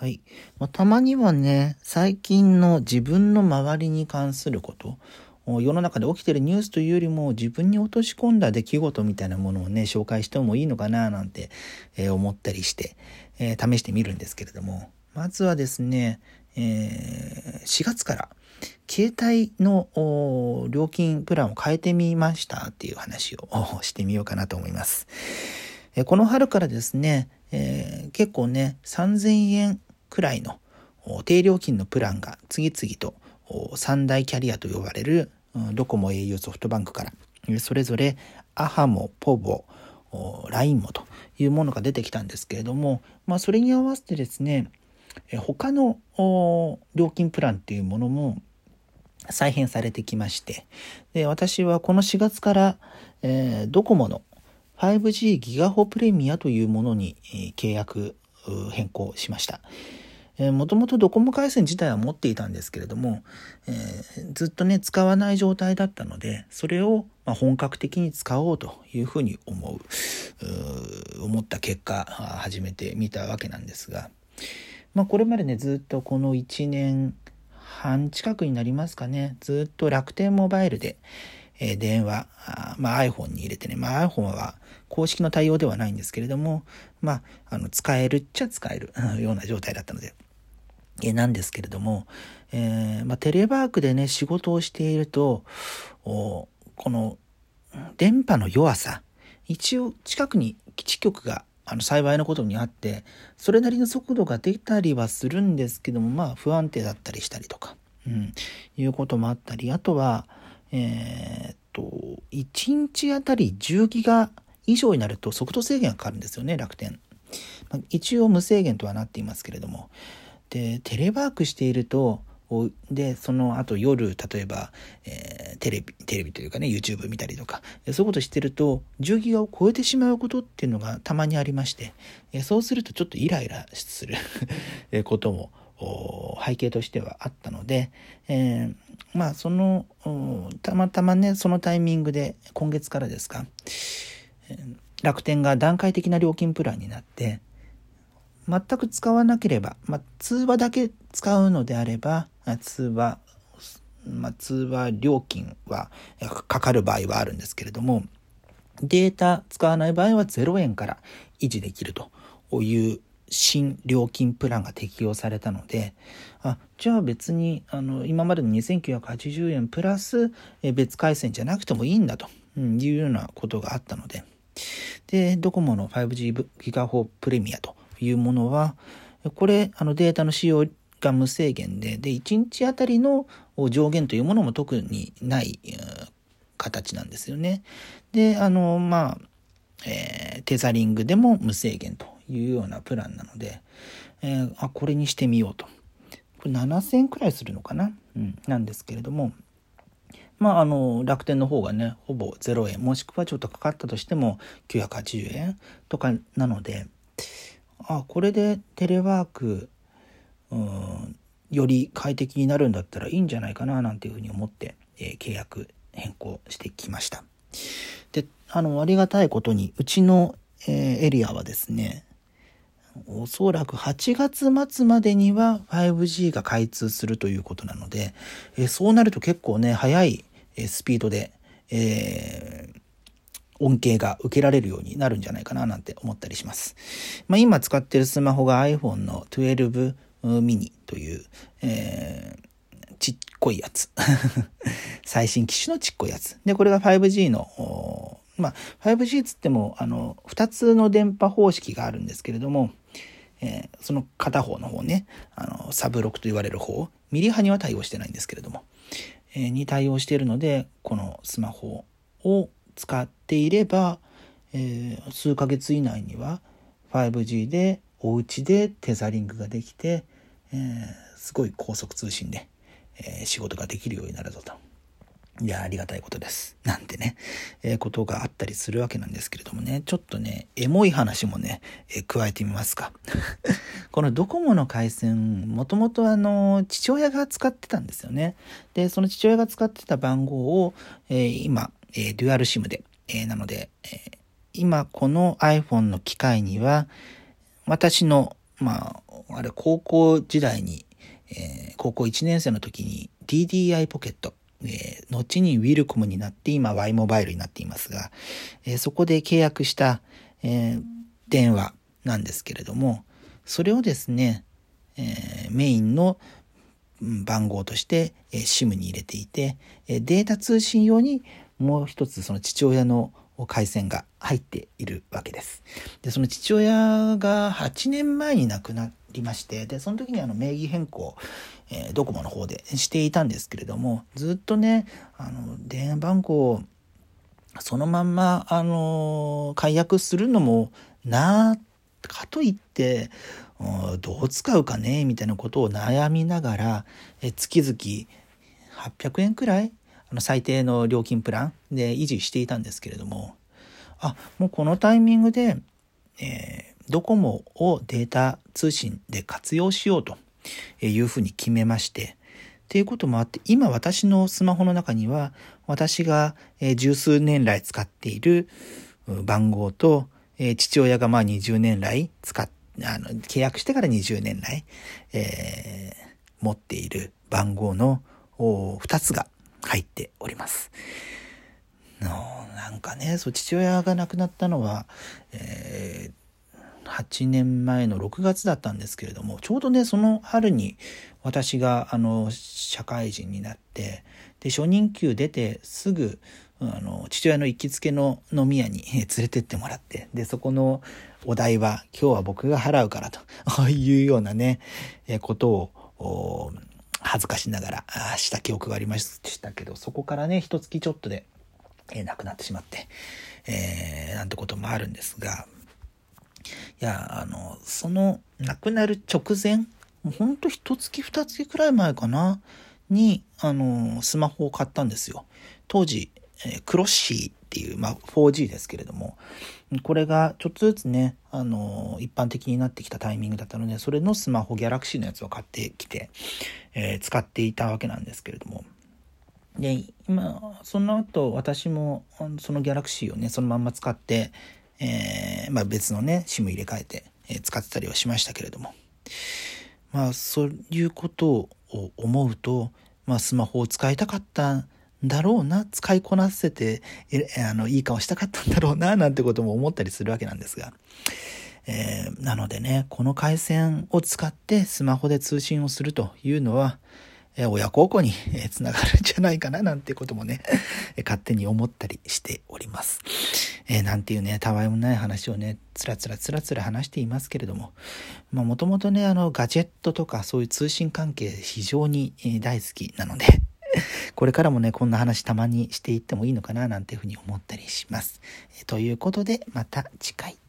はい。まあ、たまにはね、最近の自分の周りに関すること、世の中で起きてるニュースというよりも自分に落とし込んだ出来事みたいなものをね、紹介してもいいのかななんて、えー、思ったりして、えー、試してみるんですけれども、まずはですね、えー、4月から携帯の料金プランを変えてみましたっていう話をしてみようかなと思います。えこの春からですね、えー、結構ね、3000円くらいの低料金のプランが次々と三大キャリアと呼ばれるドコモ au ソフトバンクからそれぞれアハモ、ポボ、LINE もというものが出てきたんですけれども、まあ、それに合わせてですね他の料金プランっていうものも再編されてきましてで私はこの4月から、えー、ドコモの 5G ギガホプレミアというものに、契約変更しました。もともとドコモ回線自体は持っていたんですけれども、えー、ずっとね使わない状態だったのでそれをま本格的に使おうというふうに思う思った結果始めてみたわけなんですが、まあ、これまでねずっとこの1年半近くになりますかねずっと楽天モバイルで、え、電話、まあ、iPhone に入れてね、まあ、iPhone は公式の対応ではないんですけれども、まあ、あの使えるっちゃ使えるような状態だったので、えなんですけれども、えー、まあ、テレワークでね、仕事をしていると、この電波の弱さ、一応近くに基地局があの幸いなことにあって、それなりの速度が出たりはするんですけども、まあ不安定だったりしたりとか、うん、いうこともあったり、あとは、えー、っと、1日あたり10ギガ以上になると速度制限がかかるんですよね、楽天。一応無制限とはなっていますけれども。で、テレワークしていると、で、その後夜、例えば、えー、テレビ、テレビというかね、YouTube 見たりとか、そういうことしてると、10ギガを超えてしまうことっていうのがたまにありまして、そうするとちょっとイライラする ことも背景としてはあったので、えー、まあそのたまたまねそのタイミングで今月からですか楽天が段階的な料金プランになって全く使わなければ、まあ、通話だけ使うのであれば通話まあ、通話料金はかかる場合はあるんですけれどもデータ使わない場合は0円から維持できるという新料金プランが適用されたので、あ、じゃあ別に、あの、今までの2980円プラス、別回線じゃなくてもいいんだというようなことがあったので、で、ドコモの 5G ギガホプレミアというものは、これ、あのデータの使用が無制限で、で、1日あたりの上限というものも特にない形なんですよね。で、あの、まあ、えー、テザリングでも無制限というようなプランなので、えー、あ、これにしてみようと。これ7000円くらいするのかな？うん、なんですけれども、まあ、あの、楽天の方がね、ほぼ0円、もしくはちょっとかかったとしても980円とかなので、あ、これでテレワーク、うん、より快適になるんだったらいいんじゃないかな、なんていうふうに思って、えー、契約変更してきました。で、あの、ありがたいことに、うちの、えー、エリアはですね、おそらく8月末までには 5G が開通するということなので、えそうなると結構ね、速いスピードで、えー、恩恵が受けられるようになるんじゃないかななんて思ったりします。まあ、今使ってるスマホが iPhone の12 mini という、えー、ちっこいやつ。最新機種のちっこいやつ。で、これが 5G のまあ、5G つっても、あの、2つの電波方式があるんですけれども、えー、その片方の方ね、あの、サブロックと言われる方、ミリ波には対応してないんですけれども、えー、に対応しているので、このスマホを使っていれば、えー、数ヶ月以内には 5G でお家でテザリングができて、えー、すごい高速通信で、えー、仕事ができるようになるぞと。いや、ありがたいことです。なんてね、えー、ことがあったりするわけなんですけれどもね、ちょっとね、エモい話もね、えー、加えてみますか。このドコモの回線、もともとあの、父親が使ってたんですよね。で、その父親が使ってた番号を、えー、今、えデュアルシムで、えなので、え今この iPhone の機械には、私の、まあ、あれ高校時代に、えー、高校1年生の時に DDI ポケット、えー、後にウィルコムになって今 Y モバイルになっていますが、えー、そこで契約した、えー、電話なんですけれども、それをですね、えー、メインの番号として、えー、SIM に入れていて、えー、データ通信用にもう一つその父親の回線が入っているわけです。で、その父親が8年前に亡くなりまして、で、その時にあの名義変更、えー、ドコモの方でしていたんですけれども、ずっとね、あの、電話番号をそのまんま、あの解約するのもなかといって、どう使うかねみたいなことを悩みながら、え月々800円くらいあの最低の料金プランで維持していたんですけれども、あ、もうこのタイミングで、えー、ドコモをデータ通信で活用しようというふうに決めまして、っていうこともあって、今私のスマホの中には、私が十数年来使っている番号と、父親がまあ20年来使っ、あの、契約してから20年来、えー、持っている番号の2つが入っております。のなんかね、そう、父親が亡くなったのは、えー、8年前の6月だったんですけれども、ちょうどね、その春に私が、あの、社会人になって、で、初任給出てすぐ、あの、父親の行きつけの飲み屋に連れてってもらって、で、そこのお代は今日は僕が払うからと いうようなね、ことを、恥ずかしながらした記憶がありましたけど、そこからね、一月ちょっとで、え亡くなってしまって、えー、なんてこともあるんですが、いや、あの、その亡くなる直前、もうほんと一月二月くらい前かな、に、あの、スマホを買ったんですよ。当時、えクロッシーっていう、まあ、4G ですけれども、これがちょっとずつね、あの、一般的になってきたタイミングだったので、それのスマホ、ギャラクシーのやつを買ってきて、えー、使っていたわけなんですけれども、で、今、その後、私も、そのギャラクシーをね、そのまんま使って、えー、まあ別のね、SIM 入れ替えて、えー、使ってたりはしましたけれども、まあそういうことを思うと、まあスマホを使いたかっただろうな、使いこなせて、えあの、いい顔したかったんだろうな、なんてことも思ったりするわけなんですが。えー、なのでね、この回線を使ってスマホで通信をするというのは、え親孝行につながるんじゃないかななんてこともね、勝手に思ったりしております。えー、なんていうね、たわいもない話をね、つらつらつらつら話していますけれども、まあもともとね、あの、ガジェットとかそういう通信関係非常に大好きなので、これからもね、こんな話たまにしていってもいいのかななんていうふうに思ったりします。ということで、また次回。